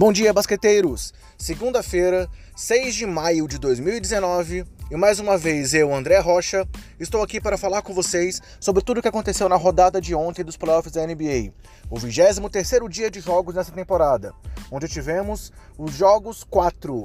Bom dia, basqueteiros! Segunda-feira, 6 de maio de 2019, e mais uma vez eu, André Rocha, estou aqui para falar com vocês sobre tudo o que aconteceu na rodada de ontem dos playoffs da NBA, o 23º dia de jogos nessa temporada, onde tivemos os jogos 4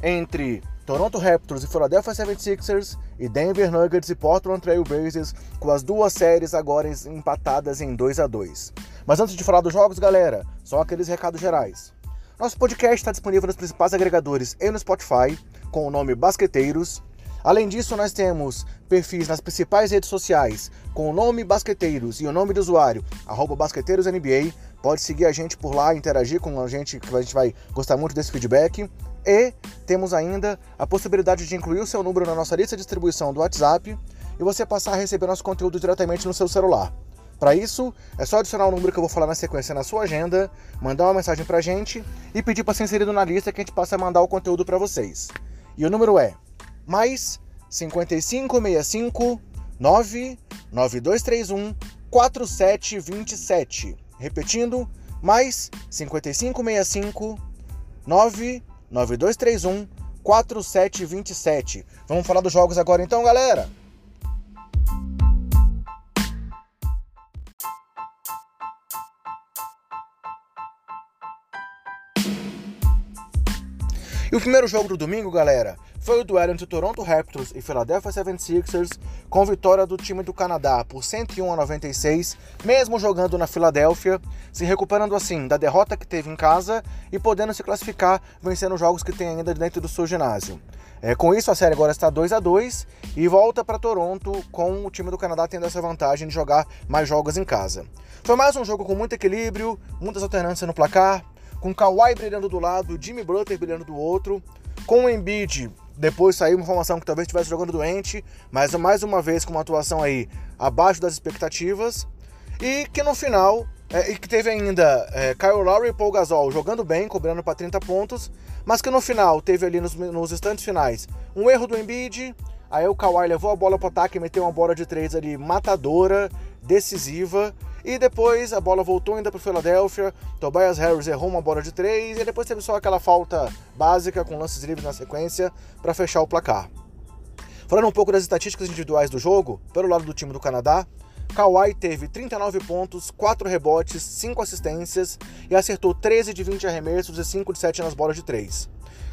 entre Toronto Raptors e Philadelphia 76ers e Denver Nuggets e Portland Trail Blazers, com as duas séries agora empatadas em 2 a 2. Mas antes de falar dos jogos, galera, só aqueles recados gerais. Nosso podcast está disponível nos principais agregadores e no Spotify, com o nome Basqueteiros. Além disso, nós temos perfis nas principais redes sociais com o nome Basqueteiros e o nome do usuário, BasqueteirosNBA. Pode seguir a gente por lá, interagir com a gente, que a gente vai gostar muito desse feedback. E temos ainda a possibilidade de incluir o seu número na nossa lista de distribuição do WhatsApp e você passar a receber nosso conteúdo diretamente no seu celular. Para isso, é só adicionar o número que eu vou falar na sequência na sua agenda, mandar uma mensagem pra gente e pedir para ser inserido na lista que a gente passa a mandar o conteúdo para vocês. E o número é mais 5565 99231 4727. Repetindo, mais 5565 99231 4727. Vamos falar dos jogos agora então, galera? E o primeiro jogo do domingo, galera, foi o duelo entre Toronto Raptors e Philadelphia 76ers, com vitória do time do Canadá por 101 a 96, mesmo jogando na Filadélfia, se recuperando assim da derrota que teve em casa e podendo se classificar vencendo jogos que tem ainda dentro do seu ginásio. É, com isso, a série agora está 2 a 2 e volta para Toronto, com o time do Canadá tendo essa vantagem de jogar mais jogos em casa. Foi mais um jogo com muito equilíbrio, muitas alternâncias no placar, com Kawhi brilhando do lado, Jimmy Butler brilhando do outro, com o Embiid, depois saiu uma informação que talvez estivesse jogando doente, mas mais uma vez com uma atuação aí abaixo das expectativas, e que no final, é, e que teve ainda é, Kyle Lowry e Paul Gasol jogando bem, cobrando para 30 pontos, mas que no final teve ali nos, nos instantes finais um erro do Embiid, aí o Kawhi levou a bola para o ataque e meteu uma bola de três ali matadora, decisiva, e depois a bola voltou ainda para o. Tobias Harris errou uma bola de três. E depois teve só aquela falta básica com lances livres na sequência para fechar o placar. Falando um pouco das estatísticas individuais do jogo, pelo lado do time do Canadá, Kawhi teve 39 pontos, 4 rebotes, 5 assistências e acertou 13 de 20 arremessos e 5 de 7 nas bolas de 3.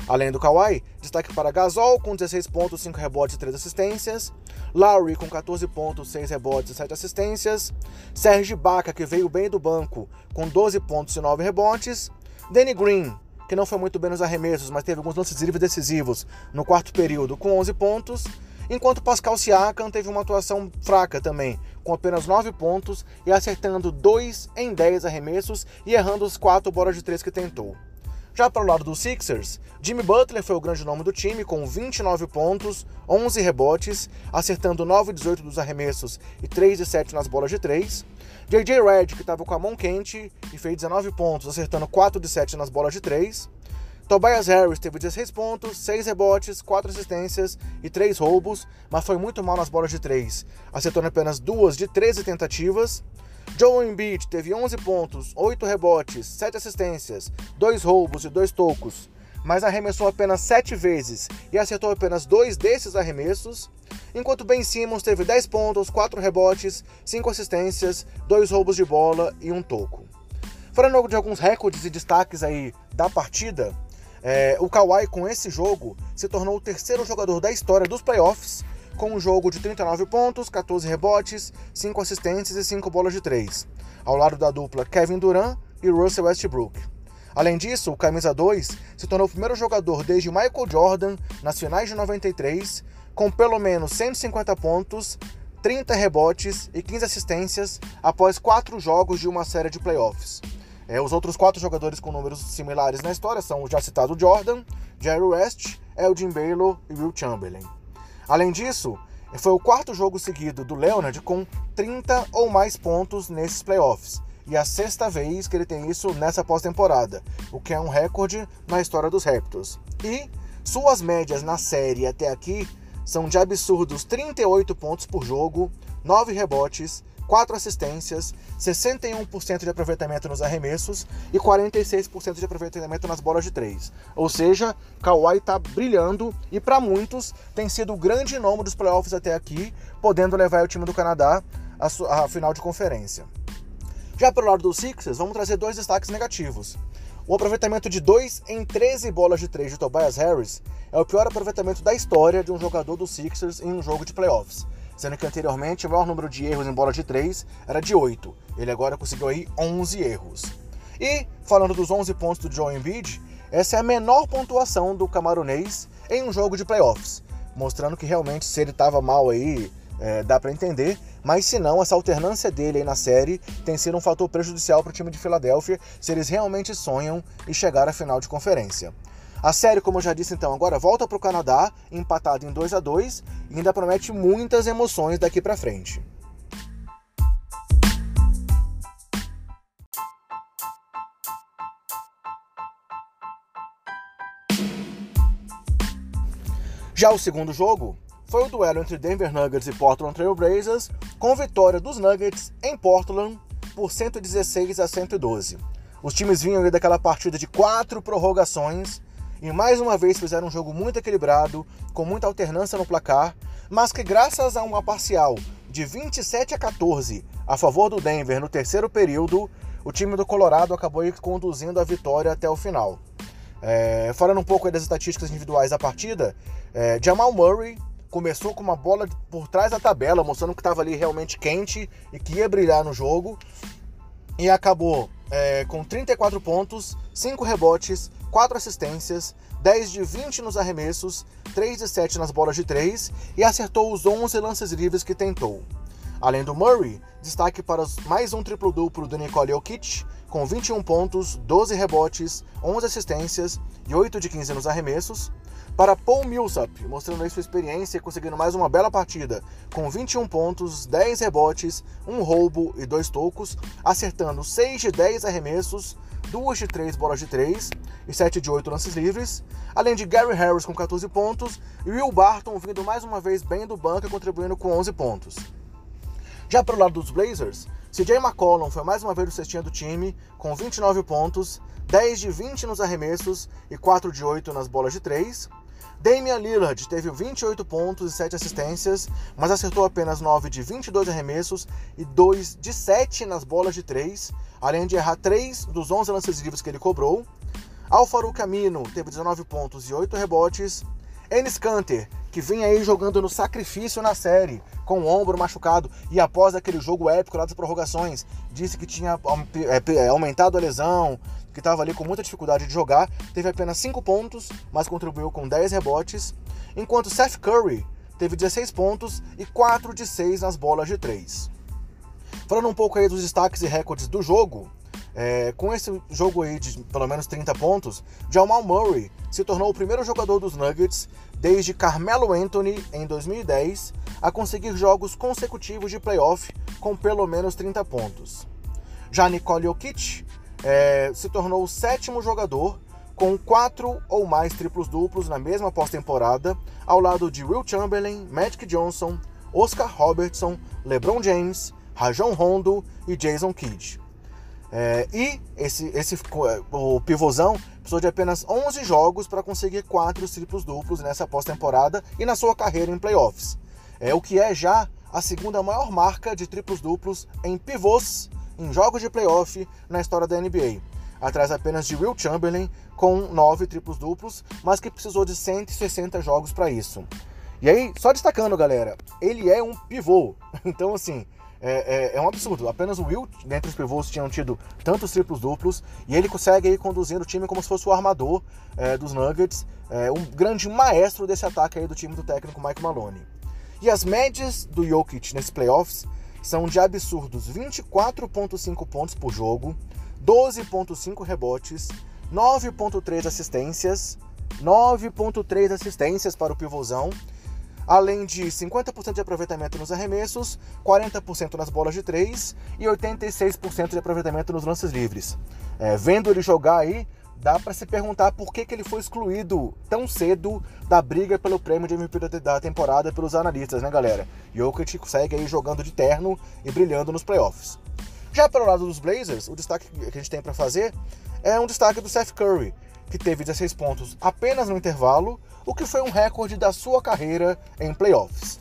Além do Kawhi, destaque para Gasol com 16 pontos, 5 rebotes e 3 assistências, Lowry com 14 pontos, 6 rebotes e 7 assistências, Serge Baca, que veio bem do banco, com 12 pontos e 9 rebotes, Danny Green, que não foi muito bem nos arremessos, mas teve alguns lances livres decisivos no quarto período, com 11 pontos, enquanto Pascal Siakam teve uma atuação fraca também, com apenas 9 pontos e acertando 2 em 10 arremessos e errando os 4 bolas de 3 que tentou. Já para o lado dos Sixers, Jimmy Butler foi o grande nome do time, com 29 pontos, 11 rebotes, acertando 9 de 18 dos arremessos e 3 de 7 nas bolas de 3. JJ que estava com a mão quente e fez 19 pontos, acertando 4 de 7 nas bolas de 3. Tobias Harris teve 16 pontos, 6 rebotes, 4 assistências e 3 roubos, mas foi muito mal nas bolas de 3, acertando apenas 2 de 13 tentativas. Joel Embiid teve 11 pontos, 8 rebotes, 7 assistências, 2 roubos e 2 tocos, mas arremessou apenas 7 vezes e acertou apenas 2 desses arremessos, enquanto Ben Simmons teve 10 pontos, 4 rebotes, 5 assistências, 2 roubos de bola e 1 toco. Falando de alguns recordes e destaques aí da partida, é, o Kawhi com esse jogo se tornou o terceiro jogador da história dos playoffs com um jogo de 39 pontos, 14 rebotes, 5 assistências e 5 bolas de 3, ao lado da dupla Kevin Durant e Russell Westbrook. Além disso, o camisa 2 se tornou o primeiro jogador desde Michael Jordan nas finais de 93 com pelo menos 150 pontos, 30 rebotes e 15 assistências após quatro jogos de uma série de playoffs. É, os outros quatro jogadores com números similares na história são o já citado Jordan, Jerry West, Elgin Baylor e Will Chamberlain. Além disso, foi o quarto jogo seguido do Leonard com 30 ou mais pontos nesses playoffs. E a sexta vez que ele tem isso nessa pós-temporada, o que é um recorde na história dos Raptors. E suas médias na série até aqui são de absurdos 38 pontos por jogo, 9 rebotes, 4 assistências, 61% de aproveitamento nos arremessos e 46% de aproveitamento nas bolas de 3. Ou seja, Kawhi está brilhando e para muitos tem sido o grande nome dos playoffs até aqui, podendo levar o time do Canadá à, final de conferência. Já pelo lado dos Sixers, vamos trazer dois destaques negativos. O aproveitamento de 2 em 13 bolas de 3 de Tobias Harris é o pior aproveitamento da história de um jogador dos Sixers em um jogo de playoffs sendo que anteriormente o maior número de erros em bola de 3 era de 8. Ele agora conseguiu aí 11 erros. E, falando dos 11 pontos do Joe Embiid, essa é a menor pontuação do camaronês em um jogo de playoffs, mostrando que realmente se ele estava mal aí, é, dá para entender, mas se não, essa alternância dele aí na série tem sido um fator prejudicial para o time de Filadélfia se eles realmente sonham em chegar à final de conferência. A série, como eu já disse então, agora volta para o Canadá, empatado em 2 a 2 e ainda promete muitas emoções daqui para frente. Já o segundo jogo foi o duelo entre Denver Nuggets e Portland Trail Blazers, com vitória dos Nuggets em Portland por 116 a 112. Os times vinham daquela partida de quatro prorrogações e mais uma vez fizeram um jogo muito equilibrado, com muita alternância no placar, mas que graças a uma parcial de 27 a 14 a favor do Denver no terceiro período, o time do Colorado acabou conduzindo a vitória até o final. É, falando um pouco das estatísticas individuais da partida, é, Jamal Murray começou com uma bola por trás da tabela, mostrando que estava ali realmente quente e que ia brilhar no jogo, e acabou é, com 34 pontos, 5 rebotes, 4 assistências, 10 de 20 nos arremessos, 3 de 7 nas bolas de 3 e acertou os 11 lances livres que tentou. Além do Murray, destaque para mais um triplo-duplo do Nicole Jokic, com 21 pontos, 12 rebotes, 11 assistências e 8 de 15 nos arremessos. Para Paul Millsap, mostrando aí sua experiência e conseguindo mais uma bela partida, com 21 pontos, 10 rebotes, 1 roubo e 2 tocos, acertando 6 de 10 arremessos, 2 de 3 bolas de 3 e 7 de 8 lances livres, além de Gary Harris com 14 pontos e Will Barton vindo mais uma vez bem do banco e contribuindo com 11 pontos. Já para o lado dos Blazers, CJ McCollum foi mais uma vez o cestinha do time, com 29 pontos, 10 de 20 nos arremessos e 4 de 8 nas bolas de 3. Damian Lillard teve 28 pontos e 7 assistências, mas acertou apenas 9 de 22 arremessos e 2 de 7 nas bolas de 3, além de errar 3 dos 11 lances livres que ele cobrou. Alfaro Camino teve 19 pontos e 8 rebotes. Enes Kanter, que vem aí jogando no sacrifício na série, com o ombro machucado, e após aquele jogo épico lá das prorrogações, disse que tinha é, aumentado a lesão, que estava ali com muita dificuldade de jogar, teve apenas 5 pontos, mas contribuiu com 10 rebotes, enquanto Seth Curry teve 16 pontos e 4 de 6 nas bolas de 3. Falando um pouco aí dos destaques e recordes do jogo, é, com esse jogo aí de pelo menos 30 pontos, Jamal Murray se tornou o primeiro jogador dos Nuggets desde Carmelo Anthony em 2010 a conseguir jogos consecutivos de playoff com pelo menos 30 pontos. Já Nicole Jokic é, se tornou o sétimo jogador com quatro ou mais triplos duplos na mesma pós-temporada, ao lado de Will Chamberlain, Magic Johnson, Oscar Robertson, LeBron James, Rajon Rondo e Jason Kidd. É, e esse, esse, o pivôzão precisou de apenas 11 jogos para conseguir quatro triplos duplos nessa pós-temporada e na sua carreira em playoffs. É o que é já a segunda maior marca de triplos duplos em pivôs em jogos de playoff na história da NBA, atrás apenas de Will Chamberlain com nove triplos duplos, mas que precisou de 160 jogos para isso. E aí, só destacando, galera, ele é um pivô, então assim, é, é, é, um absurdo. Apenas o Will, dentre os pivôs, tinham tido tantos triplos duplos e ele consegue aí conduzindo o time como se fosse o armador é, dos Nuggets, é, um grande maestro desse ataque aí do time do técnico Mike Maloney. E as médias do Jokic nesses playoffs são de absurdos 24,5 pontos por jogo, 12,5 rebotes, 9,3 assistências, 9,3 assistências para o pivôzão além de 50% de aproveitamento nos arremessos, 40% nas bolas de 3 e 86% de aproveitamento nos lances livres. É, vendo ele jogar aí, dá para se perguntar por que, que ele foi excluído tão cedo da briga pelo prêmio de MVP da temporada pelos analistas, né, galera? Jokic segue aí jogando de terno e brilhando nos playoffs. Já pelo lado dos Blazers, o destaque que a gente tem para fazer é um destaque do Seth Curry, que teve 16 pontos apenas no intervalo, o que foi um recorde da sua carreira em playoffs.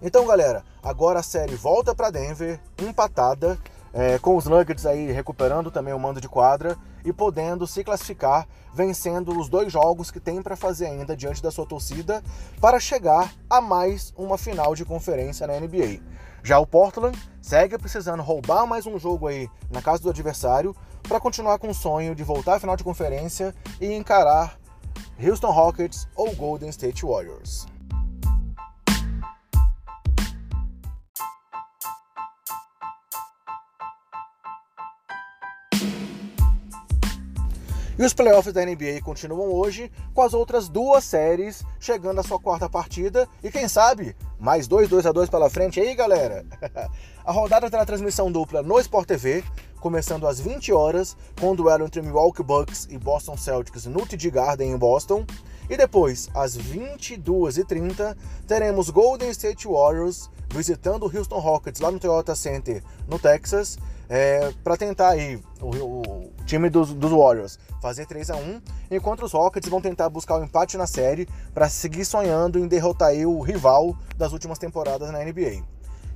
Então, galera, agora a série volta para Denver, empatada, é, com os Nuggets aí recuperando também o mando de quadra e podendo se classificar, vencendo os dois jogos que tem para fazer ainda diante da sua torcida para chegar a mais uma final de conferência na NBA. Já o Portland segue precisando roubar mais um jogo aí na casa do adversário para continuar com o sonho de voltar à final de conferência e encarar Houston Rockets ou Golden State Warriors. E os playoffs da NBA continuam hoje, com as outras duas séries chegando à sua quarta partida. E quem sabe, mais dois 2 a 2 pela frente aí, galera. a rodada terá transmissão dupla no Sport TV, começando às 20 horas, com o duelo entre Milwaukee Bucks e Boston Celtics no TD Garden em Boston. E depois, às 22h30, teremos Golden State Warriors visitando o Houston Rockets lá no Toyota Center, no Texas, é, para tentar aí o, o time dos, dos, Warriors fazer 3 a 1 enquanto os Rockets vão tentar buscar o um empate na série para seguir sonhando em derrotar o rival das últimas temporadas na NBA.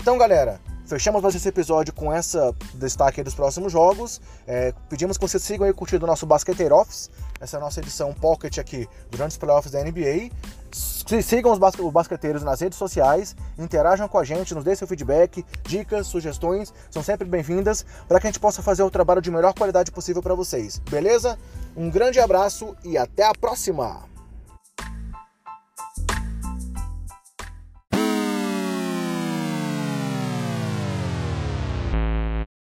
Então, galera, fechamos mais esse episódio com essa destaque dos próximos jogos. É, pedimos que vocês sigam aí curtindo o nosso Basqueteiro Office, essa é nossa edição pocket aqui durante os playoffs da NBA. Sigam os, basque os basqueteiros nas redes sociais, interajam com a gente, nos dê seu feedback, dicas, sugestões, são sempre bem-vindas para que a gente possa fazer o trabalho de melhor qualidade possível para vocês, beleza? Um grande abraço e até a próxima!